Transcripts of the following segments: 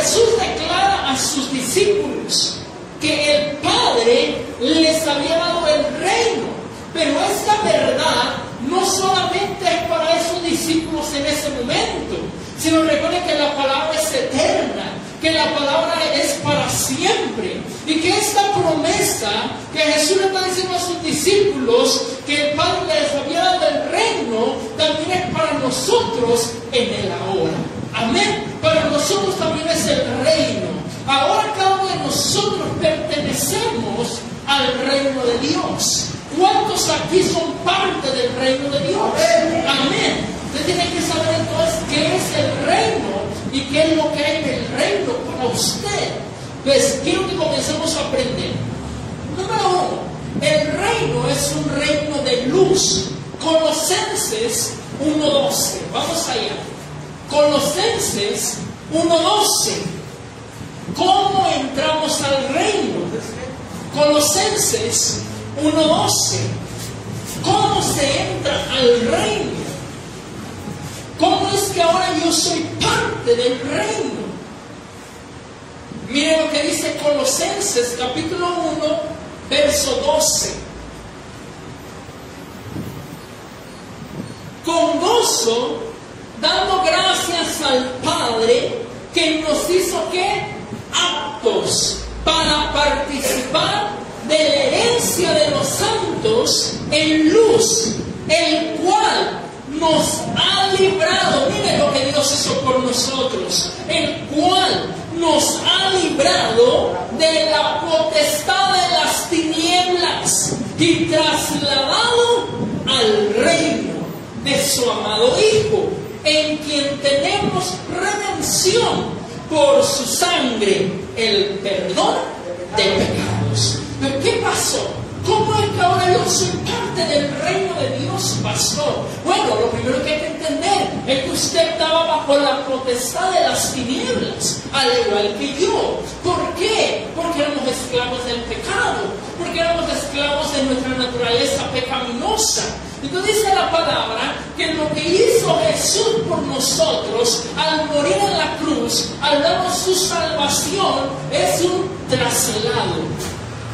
Jesús declara a sus discípulos que el Padre les había dado el reino. Pero esta verdad no solamente es para esos discípulos en ese momento, sino recuerden que la palabra es eterna, que la palabra es para siempre. Y que esta promesa que Jesús le está diciendo a sus discípulos, que el Padre les había dado el reino, también es para nosotros en el ahora. Amén. Para nosotros también es el reino. Ahora cada uno de nosotros pertenecemos al reino de Dios. ¿Cuántos aquí son parte del reino de Dios? Amén. Usted tiene que saber entonces qué es el reino y qué es lo que hay en el reino para usted. Pues quiero que comencemos a aprender. Número uno, el reino es un reino de luz. Colosenses 1.12. Vamos allá. Colosenses 1.12. ¿Cómo entramos al reino? Colosenses 1.12. ¿Cómo se entra al reino? ¿Cómo es que ahora yo soy parte del reino? Miren lo que dice Colosenses capítulo 1, verso 12. Con gozo, dando gracias al Padre que nos hizo que aptos para participar de la herencia de los santos en luz, el cual nos ha librado, mire lo que Dios hizo por nosotros, el cual nos ha librado de la potestad de las tinieblas y trasladado al reino de su amado Hijo, en quien tenemos redención por su sangre, el perdón de pecados. ¿Pero qué pasó? ¿Cómo es que ahora yo soy parte del reino de Dios, pastor? Bueno, lo primero que hay que entender es que usted estaba bajo la potestad de las tinieblas, al igual que yo. ¿Por qué? Porque éramos esclavos del pecado, porque éramos esclavos de nuestra naturaleza pecaminosa. Entonces dice la palabra que lo que hizo Jesús por nosotros al morir en la cruz, al darnos su salvación, es un traslado.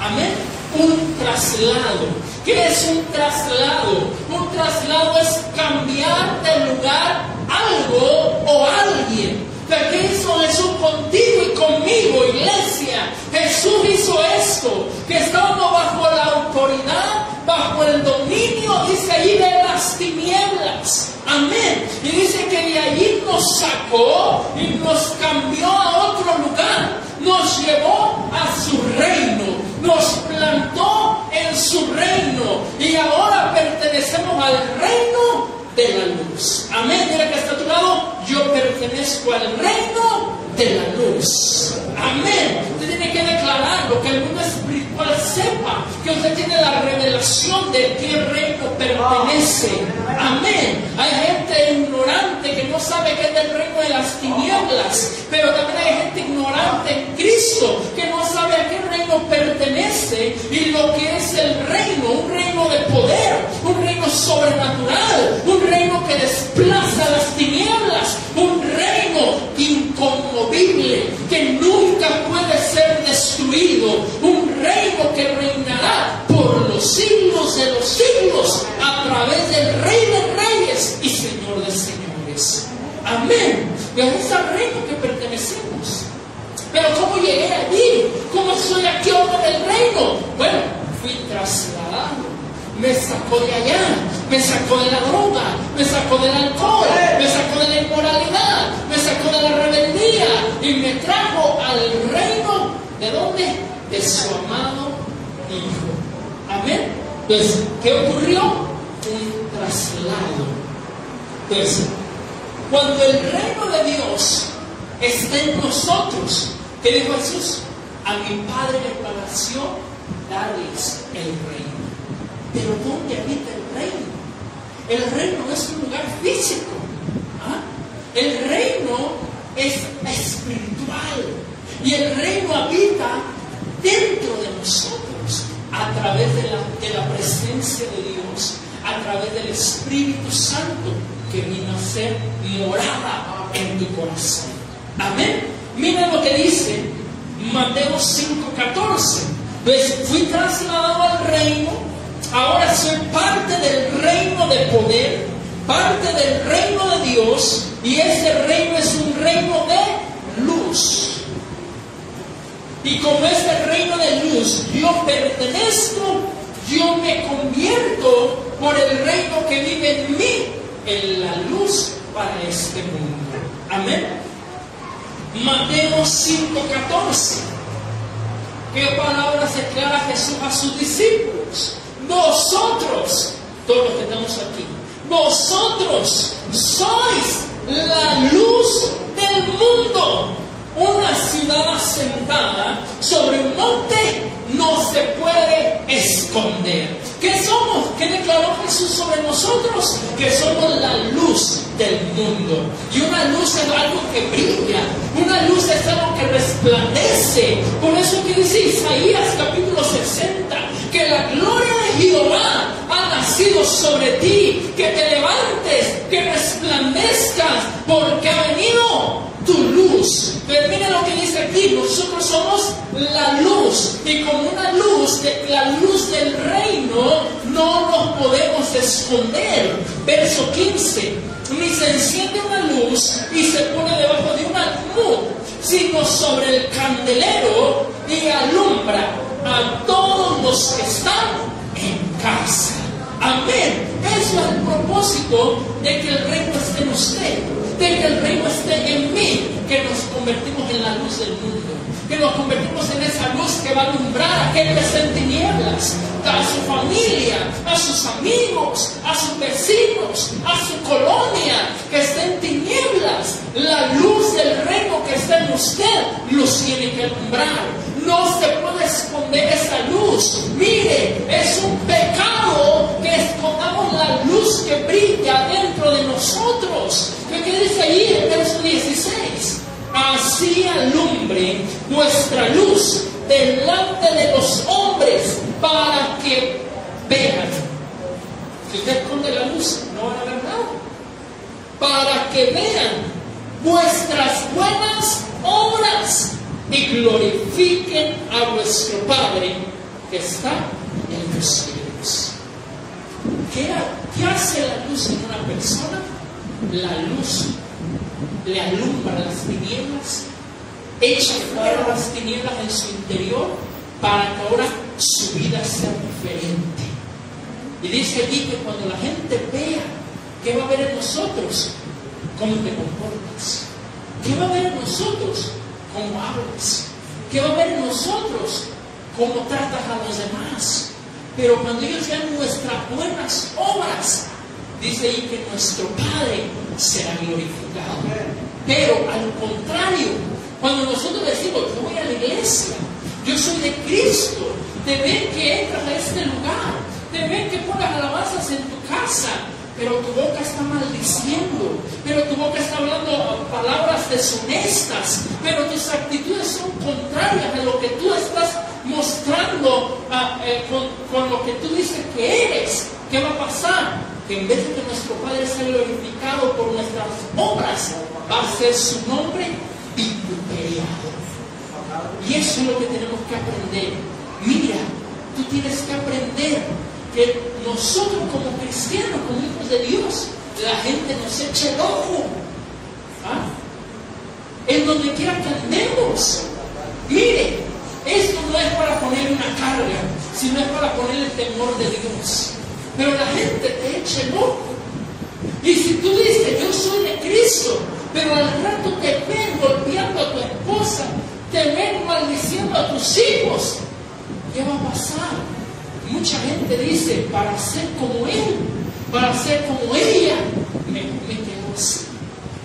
Amén un traslado. ¿Qué es un traslado? Un traslado es cambiar de lugar algo o alguien. ¿Qué hizo Jesús contigo y conmigo, iglesia? Jesús hizo esto, que estamos bajo la autoridad, bajo el dominio, dice allí, de las tinieblas. Amén. Y dice que de allí nos sacó y nos cambió a otro lugar, nos llevó a su reino nos plantó en su reino y ahora pertenecemos al reino de la luz. Amén. Mira que está a tu lado. Yo pertenezco al reino de la luz. Amén. Usted tiene que declararlo, que el mundo sepa que usted tiene la revelación de qué reino pertenece. Amén. Hay gente ignorante que no sabe que es del reino de las tinieblas, pero también hay gente ignorante en Cristo que no sabe a qué reino pertenece y lo que es el reino, un reino de poder, un reino sobrenatural, un reino que desplaza las tinieblas, un reino inconmovible que nunca puede ser destruido, un reino que reinará por los siglos de los siglos a través del Rey de Reyes y Señor de Señores. Amén. Y a ese reino que pertenecemos. Pero ¿cómo llegué allí? ¿Cómo soy aquí ahora del reino? Bueno, fui trasladado. Me sacó de allá, me sacó de la droga, me sacó del alcohol, me sacó de la inmoralidad, me sacó de la rebeldía y me trajo al reino de dónde? De su amado Hijo. Amén. Pues, ¿qué ocurrió? Un traslado. Pues, cuando el reino de Dios está en nosotros, ¿qué dijo Jesús? A mi Padre le plació darles el reino. Pero ¿dónde habita el reino? El reino no es un lugar físico. ¿ah? El reino es espiritual. Y el reino habita dentro de nosotros a través de la, presencia de Dios, a través del Espíritu Santo que vino a ser morada en tu corazón. Amén. Mira lo que Mateo 5:14. Pues fui trasladado al reino, ahora soy parte del reino de poder, parte del reino de Dios, y ese reino es un reino de luz. Y como ese reino de luz yo pertenezco, yo me convierto por el reino que vive en mí en la luz para este mundo. Amén. Mateo 5:14. ¿Qué palabras declara Jesús a sus discípulos? Vosotros, todos los que estamos aquí, vosotros sois la luz del mundo. Una ciudad asentada sobre un monte no se puede esconder. ¿Qué somos? ¿Qué declaró Jesús sobre nosotros? Que somos la luz del mundo. Y una luz es algo que brilla, una luz es algo que resplandece. Por eso que dice Isaías capítulo 60, que la gloria de Jehová ha nacido sobre ti, que te levantes, que resplandezcas, porque ha venido luz. Pero mira lo que dice aquí, nosotros somos la luz y como una luz, la luz del reino, no nos podemos esconder. Verso 15, ni se enciende una luz y se pone debajo de una luz, sino sobre el candelero y alumbra a todos los que están en casa. Amén. Eso es el propósito de que el reino esté en usted, de que el reino esté en mí, que nos convertimos en la luz del mundo, que nos convertimos en esa luz que va a alumbrar a aquel que está en tinieblas, a su familia, a sus amigos, a sus vecinos, a su colonia que está en tinieblas. La luz del reino que está en usted los tiene que alumbrar no se puede esconder esa luz. Mire, es un pecado que escondamos la luz que brilla dentro de nosotros. ¿Qué dice ahí en verso 16? Así alumbre vuestra luz delante de los hombres para que vean. Si usted esconde la luz, no van a ver nada. Para que vean vuestras buenas obras y glorifiquen a vuestro Padre que está en los cielos. ¿Qué, hace la luz en una persona? La luz le alumbra las tinieblas, echa fuera las tinieblas en su interior para que ahora su vida sea diferente. Y dice aquí que cuando la gente vea, ¿qué va a ver en nosotros? ¿Cómo te comportas? ¿Qué va a ver en nosotros? cómo hablas, qué va a ver nosotros, cómo tratas a los demás. Pero cuando ellos vean nuestras buenas obras, dice ahí que nuestro Padre será glorificado. Pero al contrario, cuando nosotros decimos, yo voy a la iglesia, yo soy de Cristo, te ven que entras a este lugar, te ven que pones alabanzas en tu casa, pero tu boca está maldiciendo, pero tu boca está hablando palabras deshonestas, pero tus actitudes son contrarias a lo que tú estás mostrando ah, eh, con, lo que tú dices que eres. ¿Qué va a pasar? Que en vez de que nuestro Padre sea glorificado por nuestras obras, va a ser su nombre vituperiado. Y eso es lo que tenemos que aprender. Mira, tú tienes que aprender que nosotros como cristianos, como hijos de Dios, la gente nos eche el ojo. ¿Ah? En donde quiera que andemos. Mire, esto no es para poner una carga, sino es para poner el temor de Dios. Pero la gente te eche el ojo. Y si tú dices, yo soy de Cristo, pero al rato te ven golpeando a tu esposa, te ven maldiciendo a tus hijos, ¿qué va a pasar? Mucha gente dice, para ser como él, para ser como ella, me, me quedo así.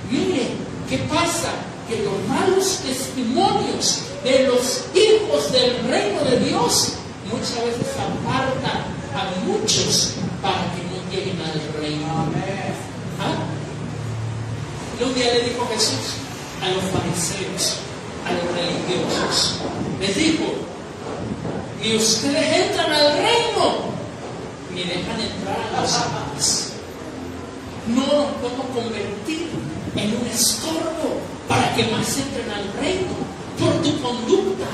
Mire, ¿qué pasa? Que los malos testimonios de los hijos del reino de Dios muchas veces apartan a muchos para que no lleguen al reino. ¿Ah? Un día le dijo Jesús a los fariseos, a los religiosos, les dijo, ni ustedes entran al reino, ni dejan entrar a los demás. No nos podemos convertir en un estorbo para que más entren al reino por tu conducta,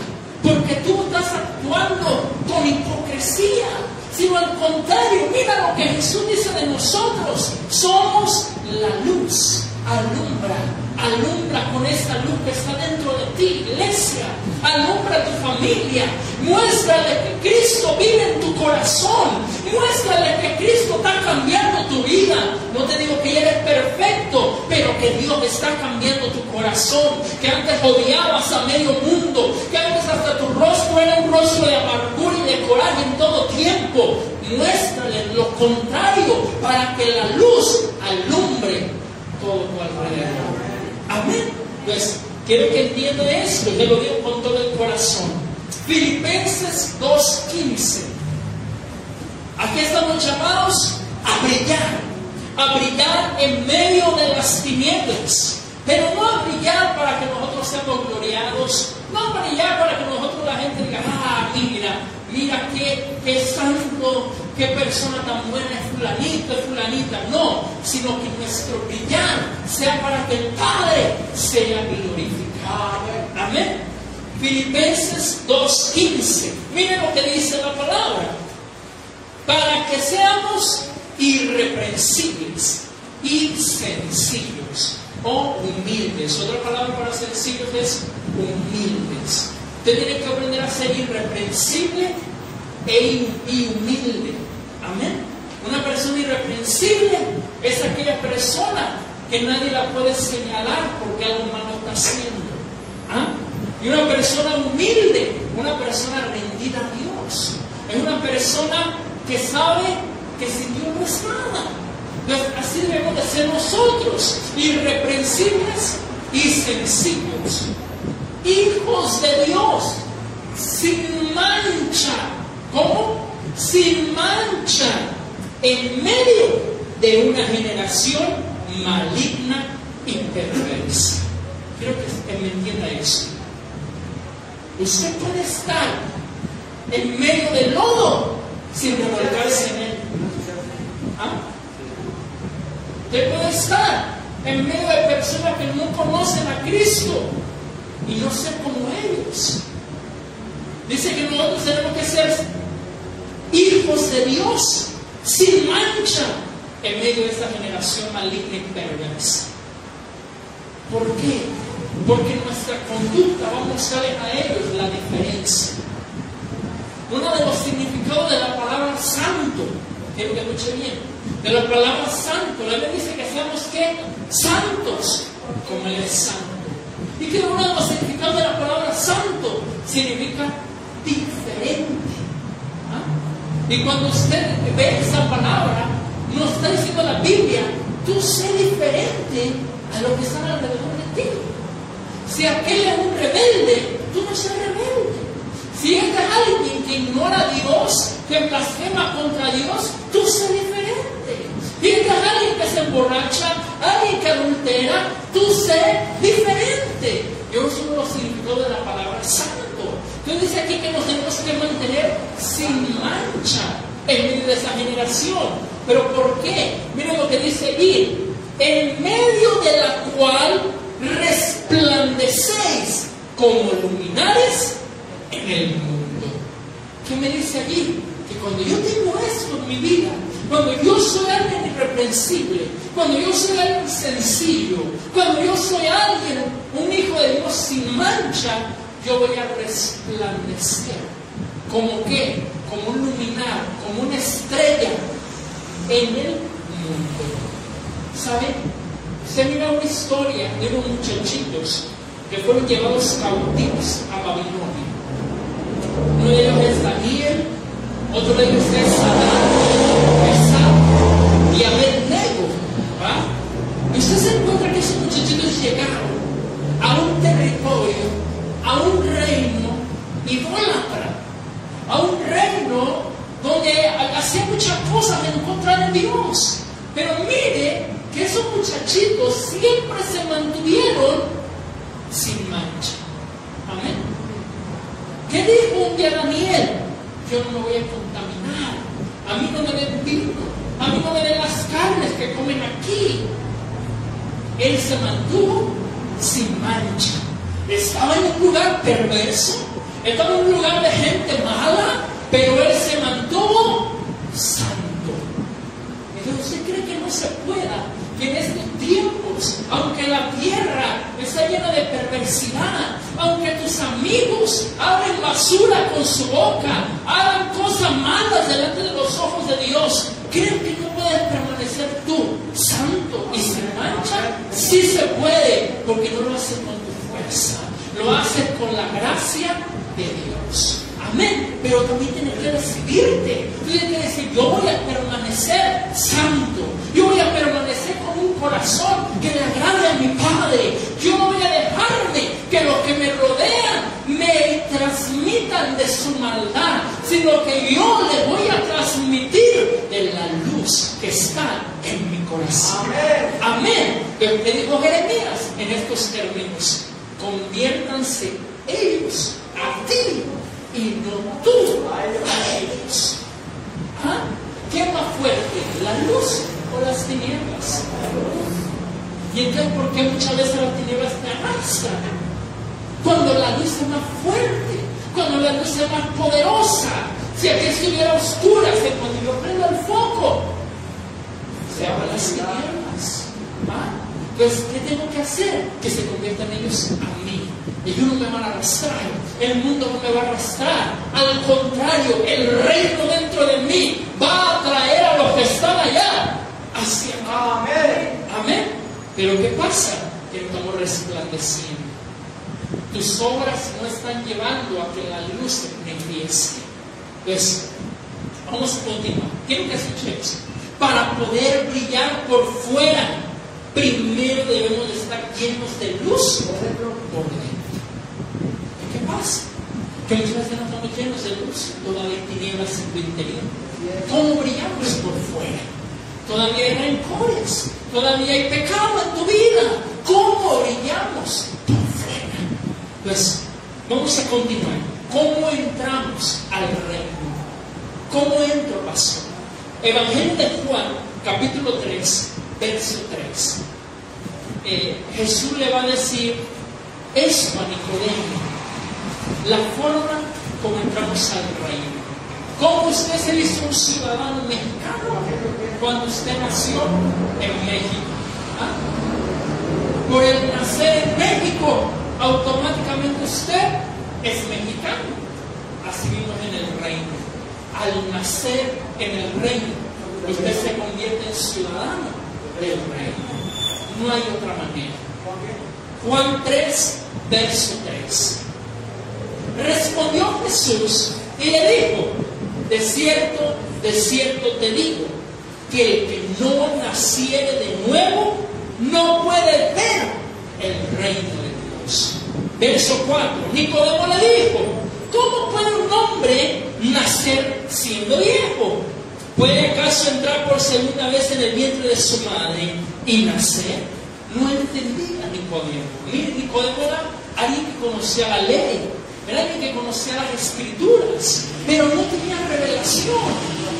porque tú estás actuando con hipocresía contrario, mira lo que Jesús dice de nosotros. Somos la luz. Alumbra, alumbra con esta luz que está dentro de ti, iglesia. Alumbra tu familia. Muéstrale que Cristo vive en tu corazón. Muéstrale que Cristo está cambiando tu vida. No te digo que eres perfecto, pero que Dios está cambiando tu corazón. Que antes odiabas a medio mundo. Que antes hasta tu rostro era un rostro de amargura y de coraje tiempo. Muéstrale lo contrario para que la luz alumbre todo tu alrededor. Amén. Pues quiero que entienda esto, te lo digo con todo el corazón. Filipenses 2.15. Aquí estamos llamados a brillar, a brillar en medio de las tinieblas, pero no a brillar para que nosotros seamos gloriados, no a brillar para que nosotros la gente diga, ah, mira, mira qué, qué santo, qué persona tan buena es fulanito, es fulanita. No, sino que nuestro brillar sea para que el Padre sea glorificado. Amén. Filipenses 2.15. Miren lo que dice la palabra. Para que seamos irreprensibles y sencillos o humildes. Otra palabra para sencillos es humildes. Usted tiene que aprender a ser irreprensible e y humilde. Amén. Una persona irreprensible es aquella persona que nadie la puede señalar porque algo malo está haciendo. ¿Ah? Y una persona humilde, una persona rendida a Dios. Es una persona que sabe que sin Dios no es nada. así debemos de ser nosotros, irreprensibles y sencillos. Hijos de Dios, sin. ¿Cómo? Sin mancha en medio de una generación maligna y perversa. Quiero que me entienda eso. Usted puede estar en medio del lodo sin revolcarse en él. ¿Ah? Usted puede estar en medio de personas que no conocen a Cristo y no ser como ellos. Dice que nosotros tenemos que ser hijos de Dios sin mancha en medio de esta generación maligna y perversa. ¿Por qué? Porque nuestra conducta va a mostrarles a ellos la diferencia. Uno de los significados de la palabra santo, quiero que escuche bien, de la palabra santo, la Biblia dice que seamos que santos como Él es santo. Y que uno de los significados de la palabra santo significa diferente. Y cuando usted ve esa palabra, nos está diciendo la Biblia, tú sé diferente a lo que está alrededor de ti. Si aquel es un rebelde, tú no seas rebelde. Si es alguien que ignora a Dios, que blasfema contra Dios, tú sé diferente. Si es alguien que se emborracha, alguien que adultera, tú sé diferente. Yo uso los significados de la palabra santo. Entonces dice aquí que nos tenemos que mantener sin mancha en medio de esa generación. ¿Pero por qué? Miren lo que dice aquí. En medio de la cual resplandecéis como luminares en el mundo. ¿Qué me dice allí? Que cuando yo tengo esto en mi vida, cuando yo soy alguien irreprensible, cuando yo soy alguien sencillo, cuando yo soy alguien, un hijo de Dios sin mancha, yo voy a resplandecer. ¿Como qué? Como un luminar, como una estrella en el mundo. ¿Sabe? Se mira una historia de unos muchachitos que fueron llevados cautivos a Babilonia. Uno de ellos es Daniel, otro de ellos es Sadán, y Abednego. ¿va? Y usted se encuentra que esos muchachitos llegaron a un territorio a un reino idólatra, a un reino donde hacía muchas cosas en contra de Dios. Pero mire que esos muchachitos siempre se mantuvieron sin mancha. Amén. ¿Qué dijo un día Daniel? Yo no me voy a contaminar. A mí no me den vino. A mí no me den las carnes que comen aquí. Él se mantuvo sin mancha. Estaba en un lugar perverso, estaba en un lugar de gente mala, pero él se mantuvo santo. Pero usted cree que no se pueda, que en estos tiempos, aunque la tierra está llena de perversidad, aunque tus amigos abren basura con su boca, hagan cosas malas delante de los ojos de Dios, ¿creen que no puedes permanecer tú santo y sin mancha? Sí se puede, porque no lo haces con tu fuerza, lo haces con la gracia de Dios. Amén. Pero también tienes que decidirte. Tú tienes que decir, yo voy a permanecer santo. Yo voy a permanecer con un corazón que le agrade a mi Padre. Yo no voy a dejarme que los que me rodean me transmitan de su maldad, sino que yo le voy a transmitir de la luz que está en mi corazón. Amén. Amén. Le dijo Jeremías en estos términos, conviértanse ellos a ti y no tú a ellos. ¿Ah? ¿Qué más fuerte, la luz o las tinieblas? Y entonces, ¿por qué muchas veces las tinieblas te arrastran? Cuando la luz es más fuerte, cuando la luz es más poderosa. Si aquí estuviera oscura, que cuando yo prendo el foco, se abran las tinieblas. ¿Ah? Entonces, ¿qué tengo que hacer? Que se conviertan ellos a mí. Ellos no me van a arrastrar, el mundo no me va a arrastrar. Al contrario, el reino dentro de mí va a atraer a los que están allá hacia. Amén. Amén. Pero ¿qué pasa? Que estamos resplandeciendo. Tus obras no están llevando a que la luz empiece. Pues, vamos a continuar. Quiero que escuches. Para poder brillar por fuera, primero debemos de estar llenos de luz por dentro. Que muchas veces no estamos llenos de luz, todavía hay tinieblas en tu interior. ¿Cómo brillamos por fuera? Todavía hay rencores, todavía hay pecado en tu vida. ¿Cómo brillamos por fuera? Pues vamos a continuar. ¿Cómo entramos al reino? ¿Cómo entro, pastor? Evangelio de Juan, capítulo 3, verso 3. Eh, Jesús le va a decir esto a Nicodemo la forma como entramos al reino. ¿Cómo usted se hizo un ciudadano mexicano cuando usted nació en México? ¿Ah? Por el nacer en México, automáticamente usted es mexicano. Así mismo en el reino. Al nacer en el reino, usted se convierte en ciudadano del reino. No hay otra manera. Juan 3, verso 3. Respondió Jesús y le dijo, de cierto, de cierto te digo, que el que no naciere de nuevo no puede ver el reino de Dios. Verso 4, Nicodemo le dijo, ¿cómo puede un hombre nacer siendo viejo? ¿Puede acaso entrar por segunda vez en el vientre de su madre y nacer? No entendía Nicodemo. Mire, Nicodemo era alguien que conocía la ley, era alguien que conocía las escrituras, pero no tenía revelación.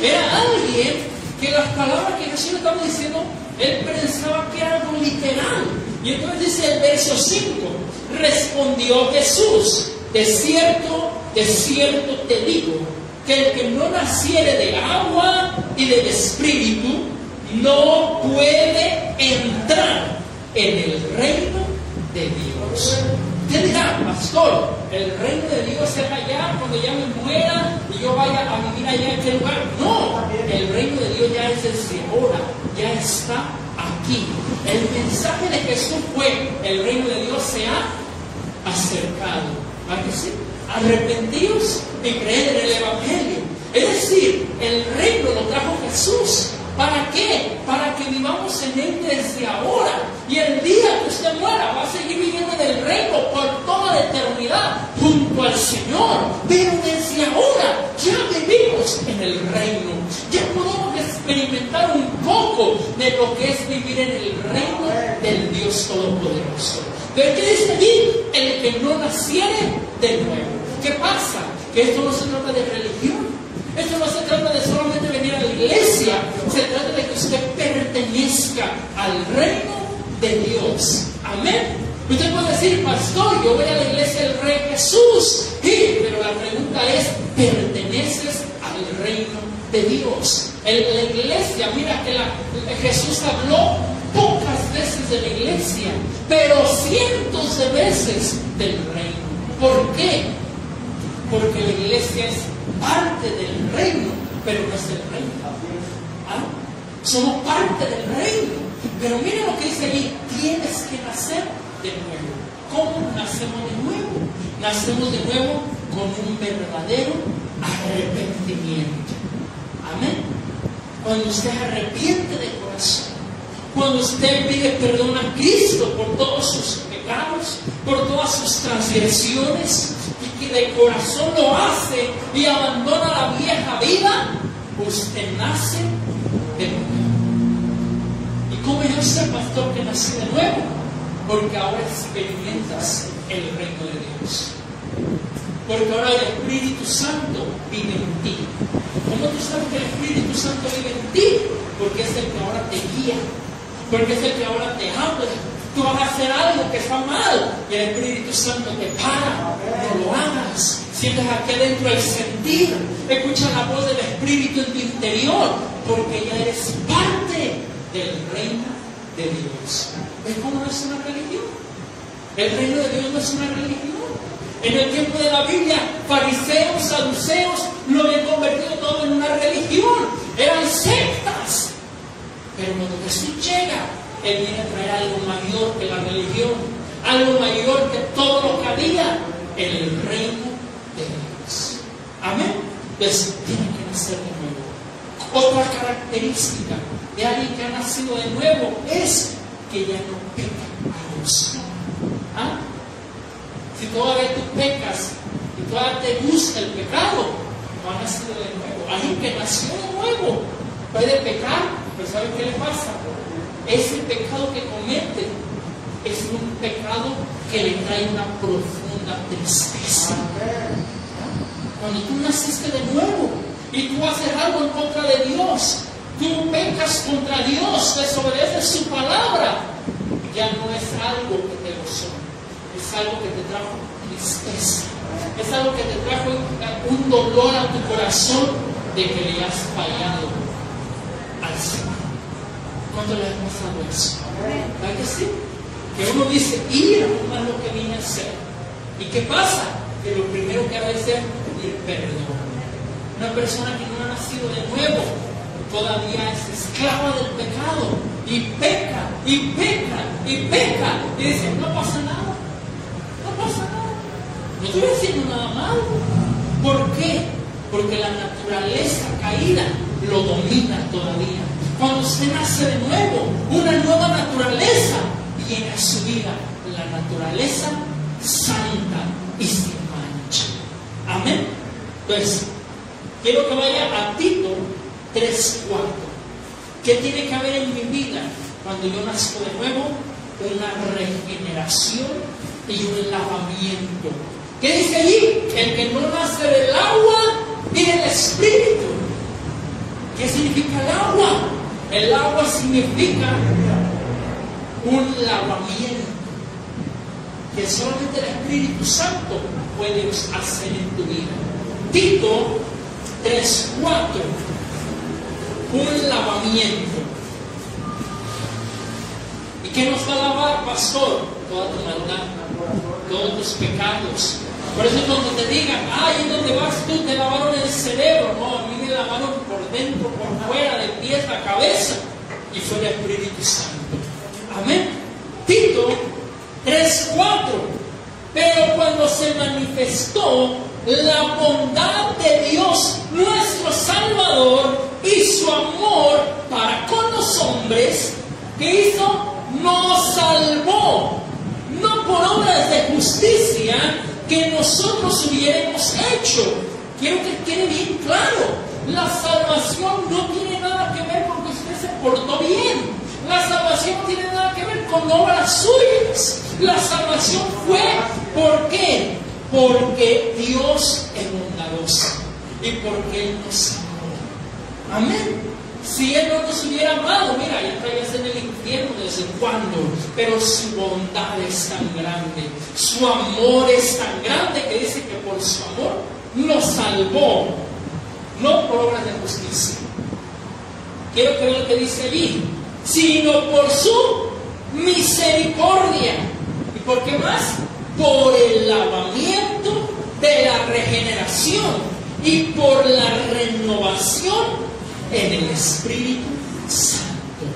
Era alguien que las palabras que Jesús le estaba diciendo, él pensaba que era algo literal. Y entonces dice el verso 5, respondió Jesús, de cierto, de cierto te digo, que el que no naciere de agua y del espíritu, no puede entrar en el reino de Dios. ¿Qué dirá, pastor? El reino de Dios será allá cuando ya me muera y yo vaya a vivir allá en aquel lugar. No, el reino de Dios ya es desde ahora, ya está aquí. El mensaje de Jesús fue, el reino de Dios se ha acercado. ¿Para que sí? Arrepentidos y creer en el Evangelio. Es decir, el reino lo trajo Jesús. ¿Para qué? Para que vivamos en Él desde ahora. Y el día que usted muera va a seguir viviendo en el reino por toda la eternidad junto al Señor. Pero desde ahora ya vivimos en el reino. Ya podemos experimentar un poco de lo que es vivir en el reino del Dios Todopoderoso. Pero ¿qué dice aquí? El que no naciere de nuevo. ¿Qué pasa? Que esto no se trata de religión. Esto no se trata de solamente venir a la iglesia, se trata de que usted pertenezca al reino de Dios. Amén. Usted puede decir, pastor, yo voy a la iglesia del Rey Jesús. Sí, pero la pregunta es, ¿perteneces al reino de Dios? En la iglesia, mira que Jesús habló pocas veces de la iglesia, pero cientos de veces del reino. ¿Por qué? Porque la iglesia es parte del reino, pero no es el reino. Somos parte del reino. Pero mira lo que dice allí, tienes que nacer de nuevo. ¿Cómo nacemos de nuevo? Nacemos de nuevo con un verdadero arrepentimiento. Amén. Cuando usted arrepiente de corazón, cuando usted pide perdón a Cristo por todos sus pecados, por todas sus transgresiones, y que de corazón lo hace y abandona la vieja vida, usted nace de nuevo. ¿Y cómo yo sé, pastor, que nací de nuevo? Porque ahora experimentas el reino de Dios. Porque ahora el Espíritu Santo vive en ti. ¿Cómo tú sabes que el Espíritu Santo vive en ti? Porque es el que ahora te guía. Porque es el que ahora te habla. Tú vas a hacer algo que está mal y el Espíritu Santo te para. No lo hagas. Sientes aquí adentro el sentir. Escucha la voz del Espíritu en tu interior. Porque ya eres parte del reino de Dios. ¿Ves cómo no es una religión? El reino de Dios no es una religión. En el tiempo de la Biblia, fariseos, saduceos, lo habían convertido todo en una religión. Eran sectas. Pero cuando Jesús llega, Él viene a traer algo mayor que la religión, algo mayor que todo lo que había, el reino de Dios. Amén. Pues tiene que nacer de nuevo. Otra característica de alguien que ha nacido de nuevo es que ya no peca a Dios. ¿Ah? Si todavía tú pecas y todavía te gusta el pecado, no ha nacido de nuevo. Alguien que nació de nuevo puede pecar, pero ¿sabe qué le pasa? Ese pecado que comete es un pecado que le trae una profunda tristeza. Cuando tú naciste de nuevo y tú haces algo en contra de Dios, tú pecas contra Dios, desobedeces su palabra, ya no es algo que te gozó es algo que te trajo tristeza, es algo que te trajo un dolor a tu corazón de que le has fallado al Señor. ¿Cuándo le has pasado eso? ¿Verdad que sí? Que uno dice, ir es lo que vine a hacer. ¿Y qué pasa? Que lo primero que ha de hacer es pedir perdón. Una persona que no ha nacido de nuevo todavía es esclava del pecado y peca y peca y peca y dice, no pasa nada no estoy haciendo nada malo. ¿Por qué? Porque la naturaleza caída lo domina todavía. Cuando usted nace de nuevo, una nueva naturaleza viene a su vida. La naturaleza santa y sin mancha. Amén. Pues, quiero que vaya a Tito 3.4. ¿Qué tiene que haber en mi vida cuando yo nazco de nuevo? Una regeneración y un lavamiento ¿Qué dice allí? El que no nace del agua y del espíritu. ¿Qué significa el agua? El agua significa un lavamiento que solamente el Espíritu Santo puede hacer en tu vida. Tito 3.4 un lavamiento. ¿Y qué nos va a lavar, pastor? Toda tu maldad, todos tus pecados, por eso cuando te digan, ay, ¿dónde vas tú? Te lavaron el cerebro. No, a mí me lavaron por dentro, por fuera, de pies a cabeza. Y fue el Espíritu Santo. Amén. Tito 3.4. Pero cuando se manifestó la bondad de Dios, nuestro Salvador, y su amor para con los hombres, ¿qué hizo? Nos salvó, no por obras de justicia, que nosotros hubiéramos hecho. Quiero que quede bien claro, la salvación no tiene nada que ver con que usted se portó bien. La salvación no tiene nada que ver con obras suyas. La salvación fue, ¿por qué? Porque Dios es bondadoso y porque Él nos amó. Amén. Si Él no nos hubiera amado, mira, ya estarías en el infierno desde cuándo. Pero su bondad es tan grande, su amor es tan grande que dice que por su amor nos salvó, no por obras de justicia. quiero que vean lo que dice allí, sino por su misericordia. ¿Y por qué más? Por el lavamiento de la regeneración y por la renovación en el Espíritu Santo.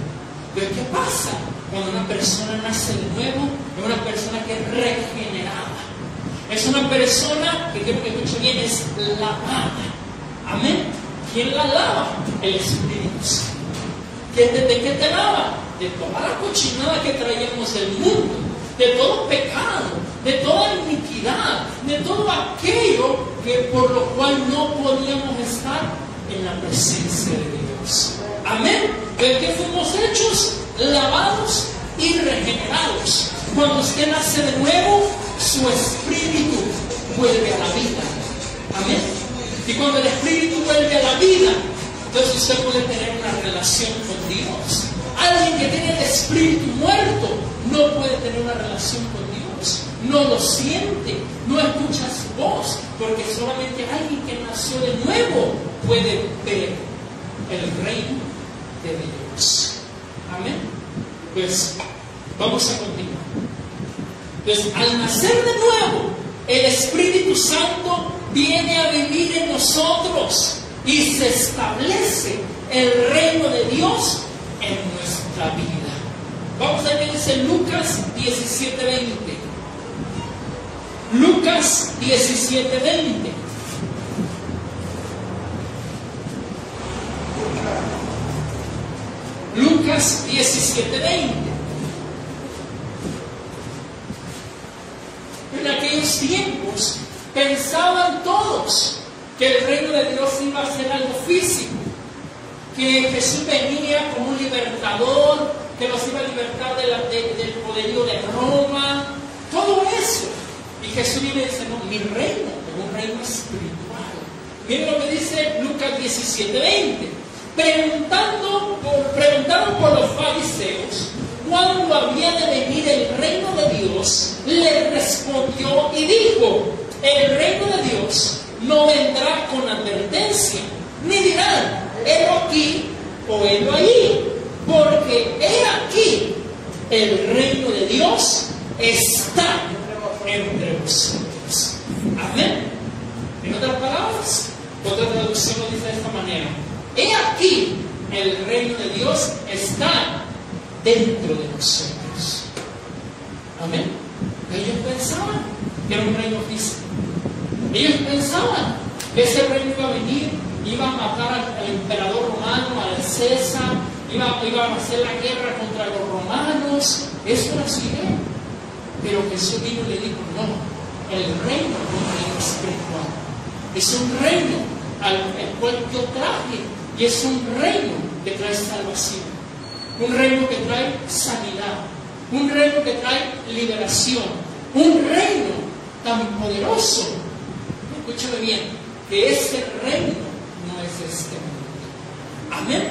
Pero ¿qué pasa? Cuando una persona nace de nuevo, es una persona que es regenerada. Es una persona que quiero que escuche bien, es lavada. Amén. ¿Quién la lava? El Espíritu Santo. ¿De qué te lava? De toda la cochinada que traíamos del mundo, de todo pecado, de toda iniquidad, de todo aquello que por lo cual no podíamos estar en la presencia de Dios. Amén. ¿De qué fuimos hechos? Lavados y regenerados. Cuando usted nace de nuevo, su espíritu vuelve a la vida. Amén. Y cuando el espíritu vuelve a la vida, entonces usted puede tener una relación con Dios. Alguien que tiene el espíritu muerto no puede tener una relación con. No lo siente, no escucha su voz, porque solamente alguien que nació de nuevo puede ver el reino de Dios. Amén. Pues vamos a continuar. Pues al nacer de nuevo, el Espíritu Santo viene a vivir en nosotros y se establece el reino de Dios en nuestra vida. Vamos a ver dice Lucas 17:20. Lucas 17:20. Lucas 17:20. En aquellos tiempos pensaban todos que el reino de Dios iba a ser algo físico, que Jesús venía como un libertador, que los iba a libertar del poderío de Roma, todo eso. Jesús viene no, mi reino es un reino espiritual. Miren lo que dice Lucas 17:20 preguntando por, preguntaron por los fariseos cuándo había de venir el reino de Dios, le respondió y dijo, el reino de Dios no vendrá con advertencia, ni dirán, helo aquí o helo allí, porque he aquí, el reino de Dios está entre vosotros. Amén. En otras palabras, otra traducción lo dice de esta manera. He aquí, el reino de Dios está dentro de nosotros. Amén. Ellos pensaban que era un reino físico. Ellos pensaban que ese reino iba a venir, iba a matar al, emperador romano, al César, iba, a hacer la guerra contra los romanos. Eso era su idea. Pero Jesús vino y le dijo, no, el reino es reino espiritual. Es un reino al cual yo traje y es un reino que trae salvación, un reino que trae sanidad, un reino que trae liberación, un reino tan poderoso, escúchame bien, que ese reino no es este mundo. Amén.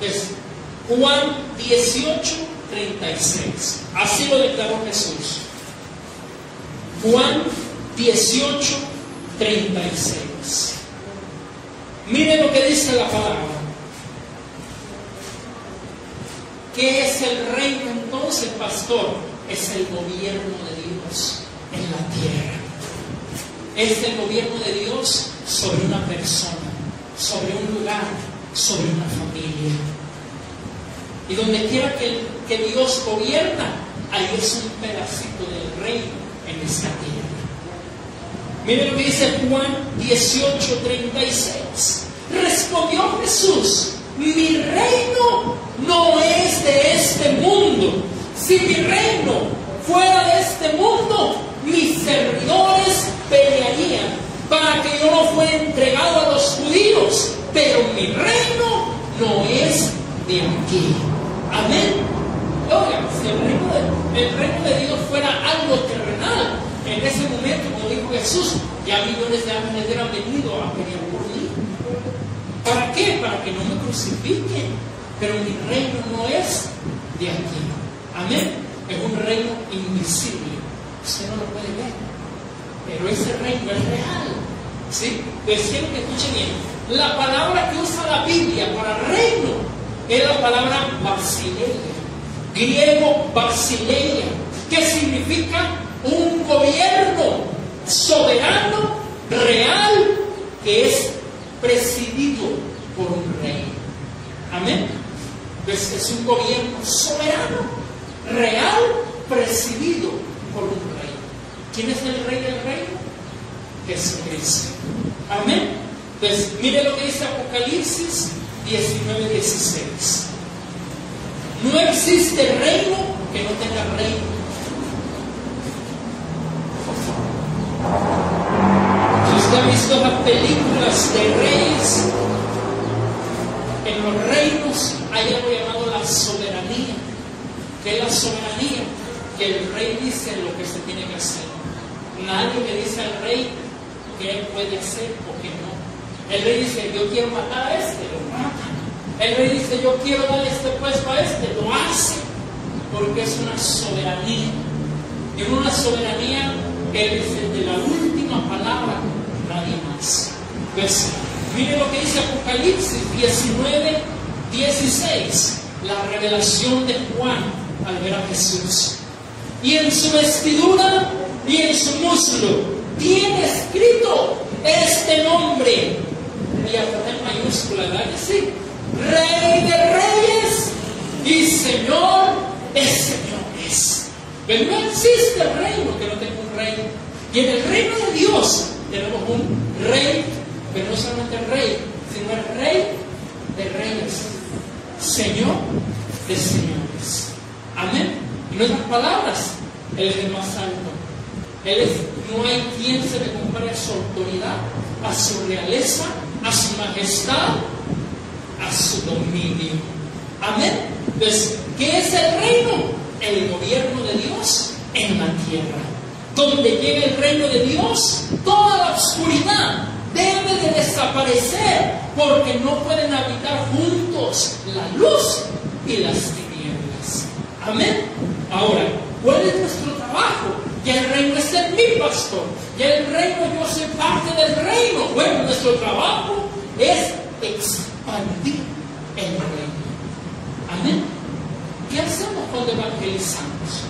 Es Juan 18, 36. Así lo declaró Jesús. Juan 18, 36. Mire lo que dice la palabra. ¿Qué es el reino entonces, pastor? Es el gobierno de Dios en la tierra. Es el gobierno de Dios sobre una persona, sobre un lugar, sobre una familia. Y donde quiera que, Dios gobierna, ahí es un pedacito del reino en esta tierra. Miren lo que dice Juan 18:36. Respondió Jesús, mi reino no es de este mundo. Si mi reino fuera de este mundo, mis servidores pelearían para que yo no fuera entregado a los judíos. Pero mi reino no es de aquí. Amén. Si el reino, de, reino de Dios fuera algo terrenal, en ese momento, como dijo Jesús, ya millones de ángeles hubieran venido a pelear por mí. ¿Para qué? Para que no me crucifiquen. Pero mi reino no es de aquí. Amén. Es un reino invisible. Usted no lo puede ver. Pero ese reino es real. ¿Sí? Pues que escuchen bien. La palabra que usa la Biblia para reino es la palabra basileia, griego basileia, que significa un gobierno soberano, real, que es presidido por un rey. Amén. Pues es un gobierno soberano, real, presidido por un rey. ¿Quién es el rey del reino? Jesucristo. Amén. Pues mire lo que dice Apocalipsis 19, 16. No existe reino que no tenga reino. Si usted ha visto las películas de reyes, en los reinos hay algo llamado la soberanía. ¿Qué es la soberanía? Que el rey dice lo que se tiene que hacer. Nadie le dice al rey qué puede hacer o qué no. El rey dice, yo quiero matar a este, lo mata. El rey dice, yo quiero darle este puesto a este, lo hace. Porque es una soberanía. Y una soberanía que dice de la última palabra, nadie más. Pues, mire lo que dice Apocalipsis 19, 16. La revelación de Juan al ver a Jesús. Y en su vestidura y en su muslo tiene escrito este nombre y hasta en mayúscula, ¿verdad sí? Rey de reyes y Señor de señores. Pero no existe reino que no tenga un rey. Y en el reino de Dios tenemos un rey, pero no solamente rey, sino el rey de reyes, Señor de señores. Amén. En otras palabras, Él es el más alto. Él es, no hay quien se le compare a su autoridad, a su realeza, a su majestad, a su dominio. Amén. Entonces, ¿qué es el reino? El gobierno de Dios en la tierra. Donde llega el reino de Dios, toda la oscuridad debe de desaparecer porque no pueden habitar juntos la luz y las tinieblas. Amén. Ahora, ¿cuál es nuestro trabajo? Ya el reino es en mi pastor. Ya el reino, yo soy parte del reino. Bueno, nuestro trabajo es expandir el reino. Amén. ¿Qué hacemos cuando evangelizamos?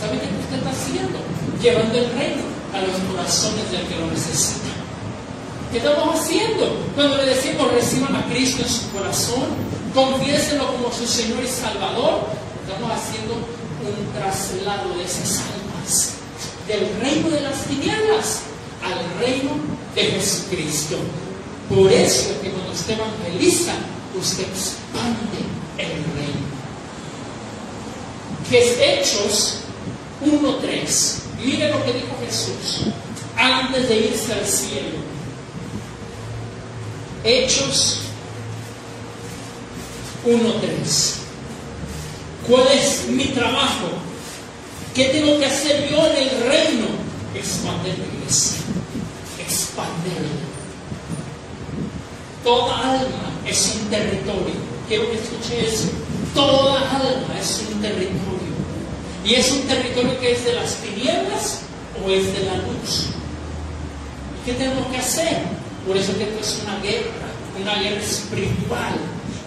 ¿Sabe qué usted está haciendo? Llevando el reino a los corazones del que lo necesita. ¿Qué estamos haciendo? Cuando le decimos reciban a Cristo en su corazón, confiésenlo como su Señor y Salvador, estamos haciendo un traslado de esas almas del reino de las tinieblas al reino de Jesucristo. Por eso es que cuando usted evangeliza, usted expande el reino. Que es Hechos 1.3. Mire lo que dijo Jesús antes de irse al cielo. Hechos 1.3. ¿Cuál es mi trabajo? ¿Qué tengo que hacer yo en el reino? Expandir la iglesia. Expandirla. Toda alma es un territorio. Quiero que escuche eso. Toda alma es un territorio. Y es un territorio que es de las tinieblas o es de la luz. ¿Qué tenemos que hacer? Por eso que es una guerra, una guerra espiritual.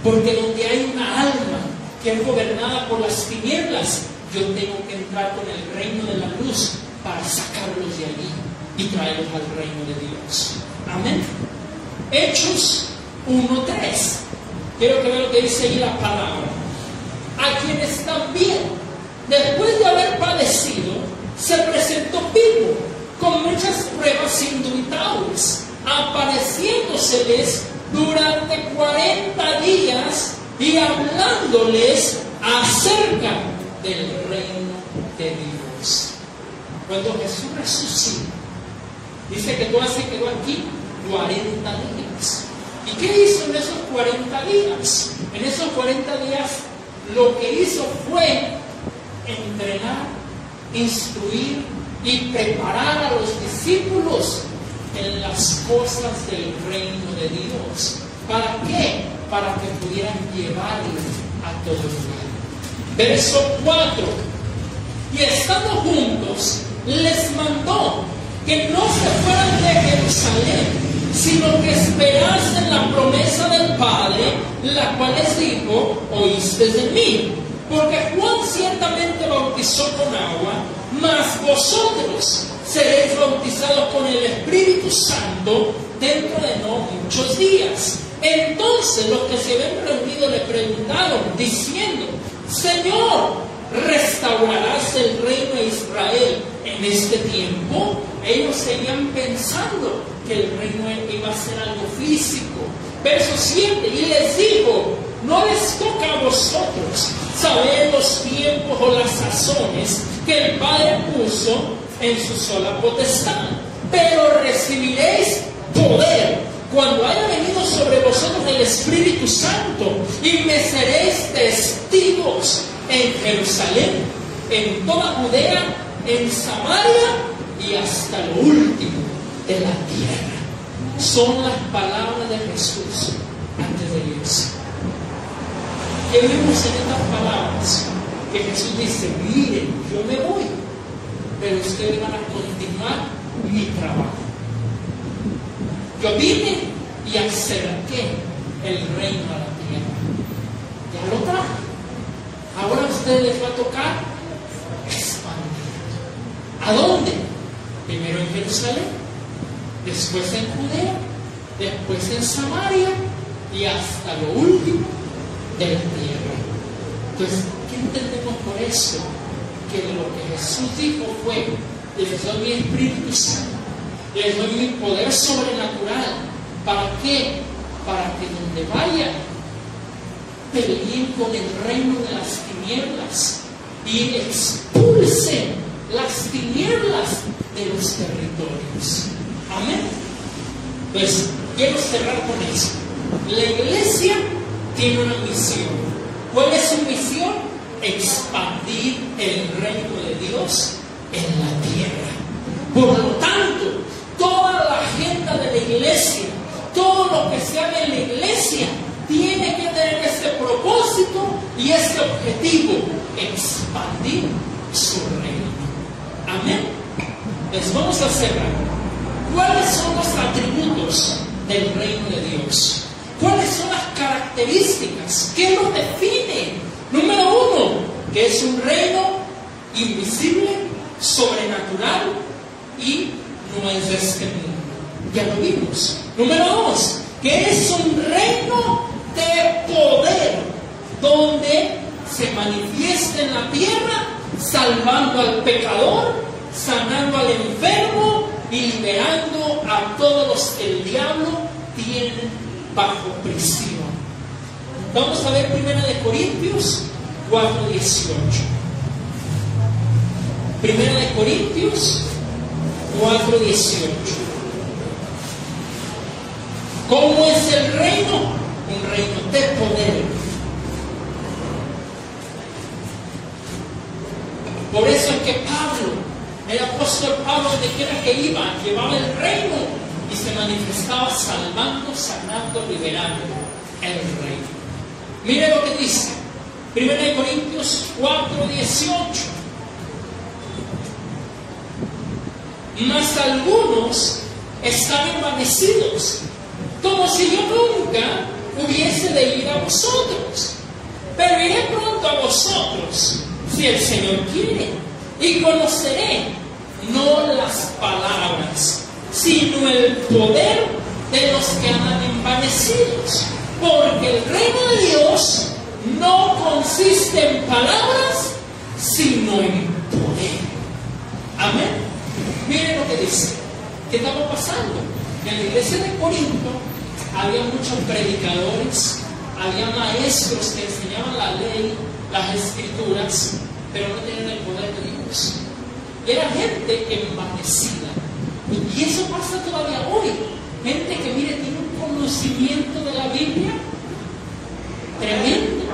Porque donde hay una alma que es gobernada por las tinieblas, yo tengo que entrar con el reino de la luz para sacarlos de allí y traerlos al reino de Dios. Amén. Hechos 1.3. Quiero que vean lo que dice ahí la palabra. A quienes también, después de haber padecido, se presentó vivo con muchas pruebas indubitables, apareciéndoseles durante 40 días y hablándoles acerca del reino de Dios. Cuando Jesús resucita, dice que todo se quedó aquí 40 días. ¿Y qué hizo en esos 40 días? En esos 40 días lo que hizo fue entrenar, instruir y preparar a los discípulos en las cosas del reino de Dios. ¿Para qué? Para que pudieran llevarles a todos lugar. Verso 4. Y estando juntos, les mandó que no se fueran de Jerusalén, sino que esperasen la promesa del Padre, la cual les dijo, oíste de mí. Porque Juan ciertamente bautizó con agua, mas vosotros seréis bautizados con el Espíritu Santo dentro de no muchos días. Entonces los que se habían reunido le preguntaron, diciendo, Señor, ¿restaurarás el reino de Israel en este tiempo? Ellos seguían pensando que el reino iba a ser algo físico. Verso 7, y les dijo, no les toca a vosotros saber los tiempos o las sazones que el Padre puso en su sola potestad, pero recibiréis poder cuando haya venido sobre vosotros el Espíritu Santo y me seréis testigos en Jerusalén, en toda Judea, en Samaria y hasta lo último de la tierra. Son las palabras de Jesús antes de Dios. ¿Qué vemos en estas palabras? Que Jesús dice, miren, yo me voy, pero ustedes van a continuar mi trabajo. Yo vine y acerqué el reino a la tierra. Ya lo traje. Ahora a ustedes les va a tocar expandir. ¿A dónde? Primero en Jerusalén, después en Judea, después en Samaria y hasta lo último de la tierra. Entonces, ¿qué entendemos por eso? Que lo que Jesús dijo fue, les doy mi Espíritu Santo les doy mi poder sobrenatural. ¿Para qué? Para que donde vayan peleen con el reino de las tinieblas y expulsen las tinieblas de los territorios. Amén. Pues quiero cerrar con eso. La iglesia tiene una misión. ¿Cuál es su misión? Expandir el reino de Dios en la tierra. Por lo tanto, toda la agenda de la iglesia, todo lo que se haga en la iglesia, tiene que tener este propósito y este objetivo, expandir su reino. Amén. Les vamos a cerrar. ¿Cuáles son los atributos del reino de Dios? ¿Cuáles son las características? ¿Qué lo define? Número uno, que es un reino invisible, sobrenatural y no es este mundo. Ya lo vimos. Número dos, que es un reino de poder donde se manifiesta en la tierra salvando al pecador, sanando al enfermo y liberando a todos los que el diablo tiene bajo prisión. Vamos a ver primera de Corintios 4:18. Primera de Corintios 4.18. ¿Cómo es el reino? Un reino de poder. Por eso es que Pablo, el apóstol Pablo, donde quiera que iba, llevaba el reino y se manifestaba salvando, sanando, liberando el reino. Mire lo que dice. 1 Corintios 4.18 mas algunos están envanecidos, como si yo nunca hubiese de ir a vosotros. Pero iré pronto a vosotros, si el Señor quiere, y conoceré no las palabras, sino el poder de los que andan envanecidos. Porque el reino de Dios no consiste en palabras, sino en poder. Amén. Miren lo que dice. ¿Qué estaba pasando? En la iglesia de Corinto había muchos predicadores, había maestros que enseñaban la ley, las escrituras, pero no tenían el poder de Dios. Era gente envanecida. Y eso pasa todavía hoy. Gente que, mire, tiene un conocimiento de la Biblia tremendo.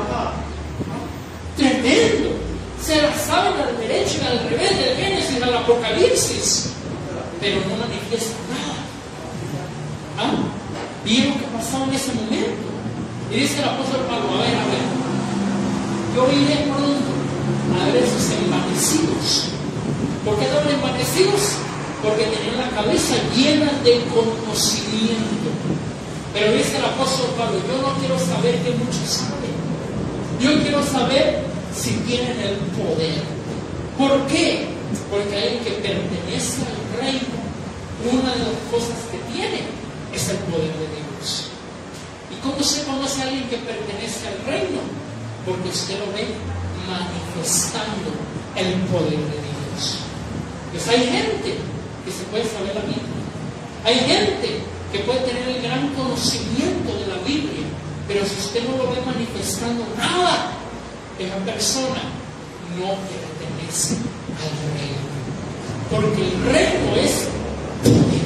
Tremendo se la saben al derecho y al revés, del Génesis al Apocalipsis, pero no manifiesta nada. ¿Ah? ¿Vieron qué pasó en ese momento? Y dice el apóstol Pablo, a ver, a ver, yo iré pronto esos envanecidos. ¿Por qué estaban envanecidos? porque tenían la cabeza llena de conocimiento. Pero dice el apóstol Pablo, yo no quiero saber que muchos saben. Yo quiero saber si tienen el poder. ¿Por qué? Porque alguien que pertenece al reino, una de las cosas que tiene es el poder de Dios. ¿Y cómo se conoce a alguien que pertenece al reino? Porque usted lo ve manifestando el poder de Dios. Pues hay gente que se puede saber la Biblia. Hay gente que puede tener el gran conocimiento de la Biblia, pero si usted no lo ve manifestando nada, esa persona no pertenece al reino. Porque el reino es poder,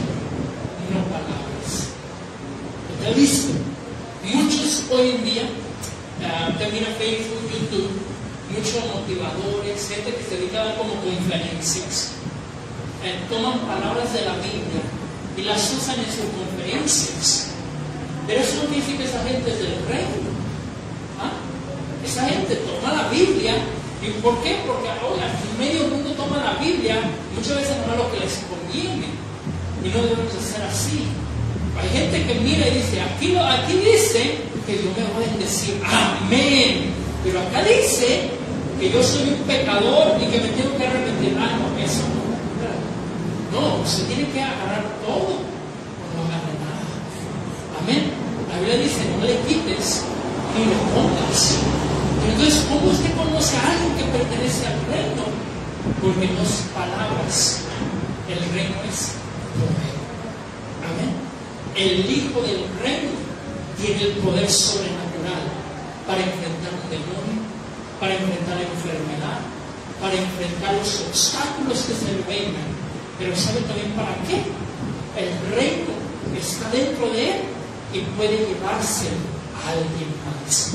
no palabras. ¿Está listo? Muchos hoy en día, uh, también a Facebook, muchos motivadores, gente que se dedica a dar como conferencias, eh, toman palabras de la Biblia y las usan en sus conferencias. Pero eso no significa que esa gente es del reino. ¿Ah? Esa gente toma la Biblia. ¿Y por qué? Porque ahora medio mundo toma la Biblia muchas veces no es lo que les conviene. Y no debemos hacer así. Hay gente que mira y dice, aquí, aquí dice que Dios me va a bendecir. Amén. Pero acá dice que yo soy un pecador y que me tengo que arrepentir. Ah, no, eso no. No, usted tiene que agarrar todo o no agarre nada. Amén. La Biblia dice, no le quites ni le pongas. Entonces, ¿cómo usted conoce a alguien que pertenece al reino? Porque no es palabras, el reino es poder. Amén. El Hijo del reino tiene el poder sobrenatural para enfrentar un demonio, para enfrentar la enfermedad, para enfrentar los obstáculos que se le vengan. Pero ¿sabe también para qué? El reino está dentro de él y puede llevarse a alguien más.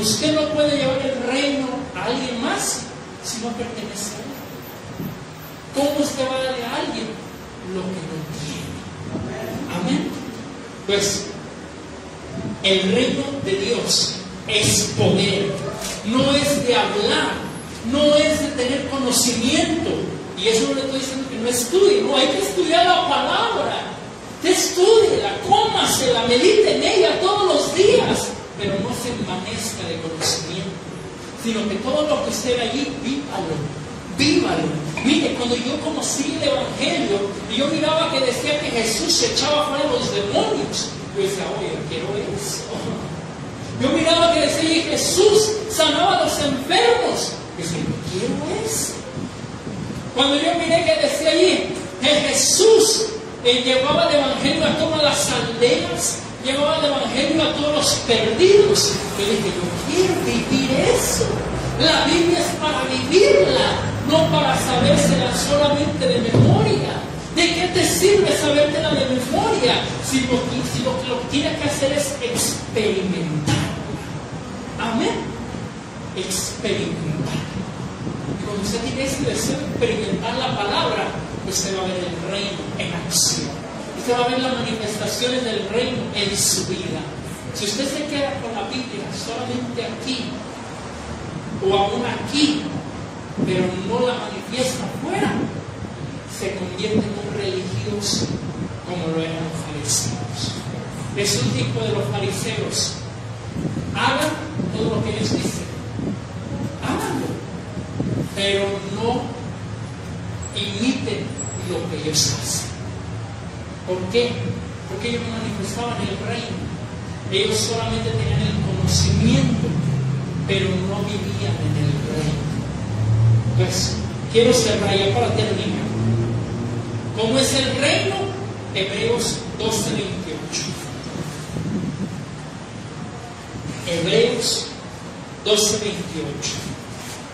Usted no puede llevar el reino a alguien más si no pertenece a él. ¿Cómo usted va a darle a alguien lo que no tiene? Amén. Pues el reino de Dios es poder, no es de hablar, no es de tener conocimiento. Y eso no le estoy diciendo que no estudie, no, hay que estudiar la palabra. Te la cómasela, medite en ella todos los días, pero no se envanezca de conocimiento, sino que todo lo que esté allí, vívalo, vívalo. Mire, cuando yo conocí el Evangelio y yo miraba que decía que Jesús echaba fuera los demonios, yo decía, oye, quiero eso. Yo miraba que decía que Jesús sanaba a los enfermos. Yo decía, quiero eso. Cuando yo miré que decía allí que Jesús eh, llevaba el Evangelio a todas las aldeas, llevaba el Evangelio a todos los perdidos. Yo dije, yo quiero vivir eso. La Biblia es para vivirla, no para sabérsela solamente de memoria. ¿De qué te sirve sabértela de memoria si lo, si lo que lo tienes que hacer es experimentar? Amén. Experimentar. Cuando usted tiene ese deseo de experimentar la palabra, usted va a ver el reino en acción. Usted va a ver las manifestaciones del reino en su vida. Si usted se queda con la Biblia solamente aquí, o aún aquí, pero no la manifiesta afuera, se convierte en un religioso como lo eran los fariseos. Es un tipo de los fariseos. Hagan todo lo que ellos dicen. Háganlo. Pero no imiten lo que ellos hacen. ¿Por qué? Porque ellos no manifestaban el reino. Ellos solamente tenían el conocimiento, pero no vivían en el reino. Pues, quiero cerrar ya para terminar. ¿Cómo es el reino? Hebreos 12:28. Hebreos 12:28.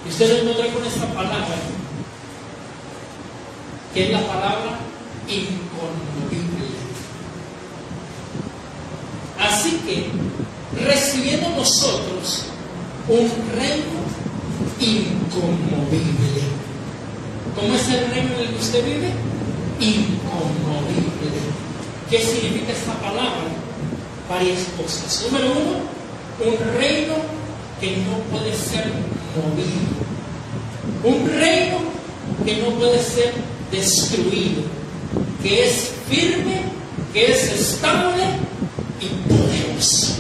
Y ustedes traen con esta palabra, que es la palabra inconmovible. Así que, recibiendo nosotros un reino inconmovible. ¿Cómo es el reino en el que usted vive? Inconmovible. ¿Qué significa esta palabra? Varias cosas. Número uno, un reino que no puede ser movido. Un reino que no puede ser destruido. que es firme, que es estable y poderoso.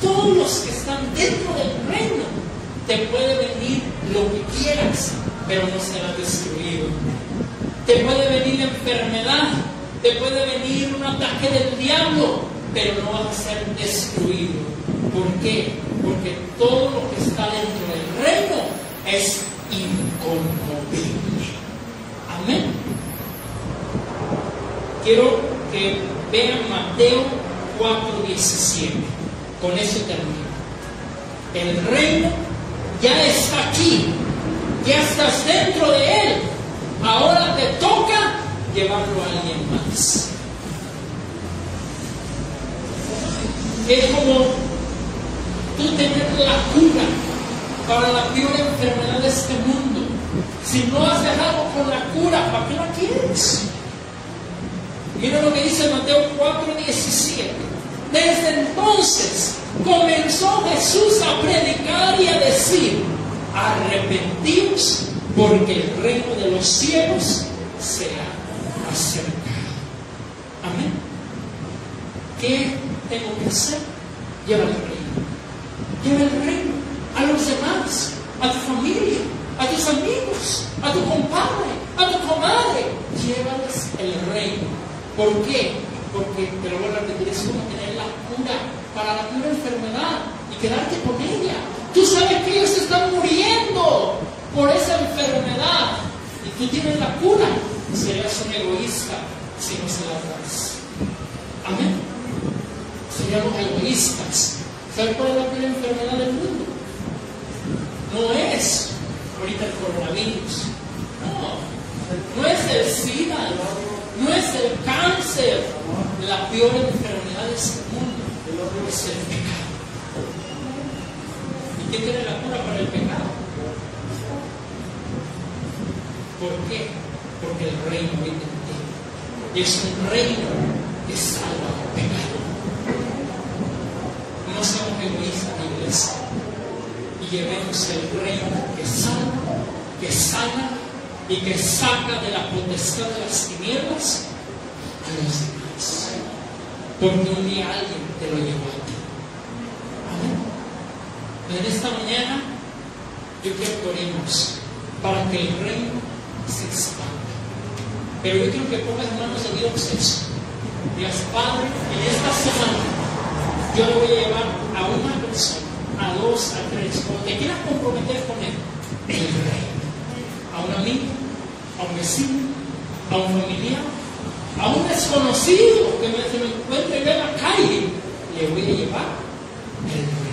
Todos los que están dentro del reino te puede venir lo que quieras, pero no será destruido. Te puede venir enfermedad, te puede venir un ataque del diablo, pero no vas a ser destruido. ¿Por qué? Porque todo lo que está dentro del reino es inconmovible. Amén. Quiero que vean Mateo 4:17. Con eso termino. El reino ya está aquí, ya estás dentro de él. Ahora te toca llevarlo a alguien más. Es como tú tener la cura para la peor enfermedad de este mundo. Si no has dejado con la cura, ¿para qué la quieres? Mira lo que dice Mateo 4:17. Desde entonces comenzó Jesús a predicar y a decir, arrepentíos porque el reino de los cielos se ha acercado. Amén. ¿Qué tengo que hacer? Lleva el reino. Lleva el reino a los demás, a tu familia, a tus amigos, a tu compadre, a tu comadre. Llévales el reino. ¿Por qué? Porque, te lo voy a repetir, es como tener la cura para la pura enfermedad y quedarte con ella. Tú sabes que ellos están muriendo por esa enfermedad y tú tienes la cura. Serías un egoísta si no se la das. Amén. Seríamos egoístas. ¿Sabes cuál es la peor enfermedad del mundo? No es ahorita el coronavirus. No. No es el SIDA. No es el cáncer. La peor enfermedad de este mundo es el pecado. ¿Y quién tiene la cura para el pecado? ¿Por qué? Porque el reino vive en ti. Es un reino que salva el pecado. No seamos egoístas, iglesia. Y llevemos el reino que salva, que sana y que saca de la potestad de las tinieblas a los demás. Porque un día alguien te lo llevó a ti. Amén. En esta mañana yo quiero que oremos para que el reino se expanda. Pero yo quiero que pongas manos de Dios eso. Dios Padre, en esta semana yo le voy a llevar a una persona, a dos, a tres, como te quieras comprometer con él, el reino a un amigo, a un vecino, a un familiar, a un desconocido que me, me encuentre en la calle, le voy a llevar el